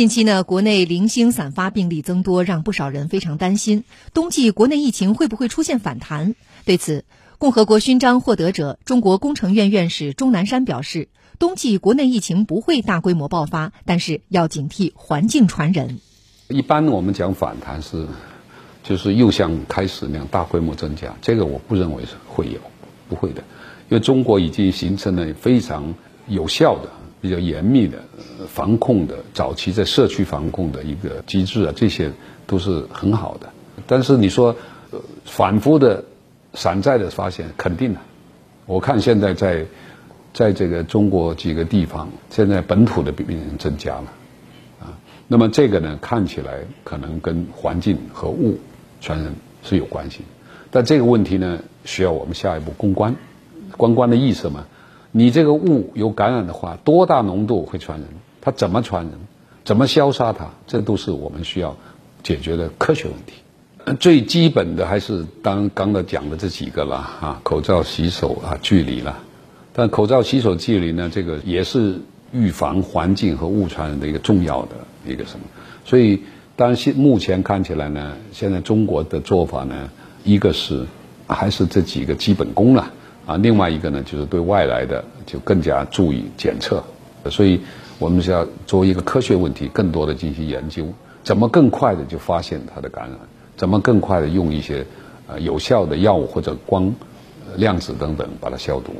近期呢，国内零星散发病例增多，让不少人非常担心，冬季国内疫情会不会出现反弹？对此，共和国勋章获得者、中国工程院院士钟南山表示，冬季国内疫情不会大规模爆发，但是要警惕环境传人。一般我们讲反弹是，就是又像开始那样大规模增加，这个我不认为是会有，不会的，因为中国已经形成了非常有效的。比较严密的防控的早期在社区防控的一个机制啊，这些都是很好的。但是你说反复的散在的发现，肯定的。我看现在在在这个中国几个地方，现在本土的病人增加了啊。那么这个呢，看起来可能跟环境和物传染是有关系。但这个问题呢，需要我们下一步公关，关关的意思嘛。你这个物有感染的话，多大浓度会传人？它怎么传人？怎么消杀它？这都是我们需要解决的科学问题。最基本的还是当刚才讲的这几个了啊，口罩、洗手啊，距离了。但口罩、洗手、距离呢，这个也是预防环境和物传染的一个重要的一个什么。所以，当然现目前看起来呢，现在中国的做法呢，一个是还是这几个基本功了。啊，另外一个呢，就是对外来的就更加注意检测，所以我们是要作为一个科学问题，更多的进行研究，怎么更快的就发现它的感染，怎么更快的用一些呃有效的药物或者光量子等等把它消毒。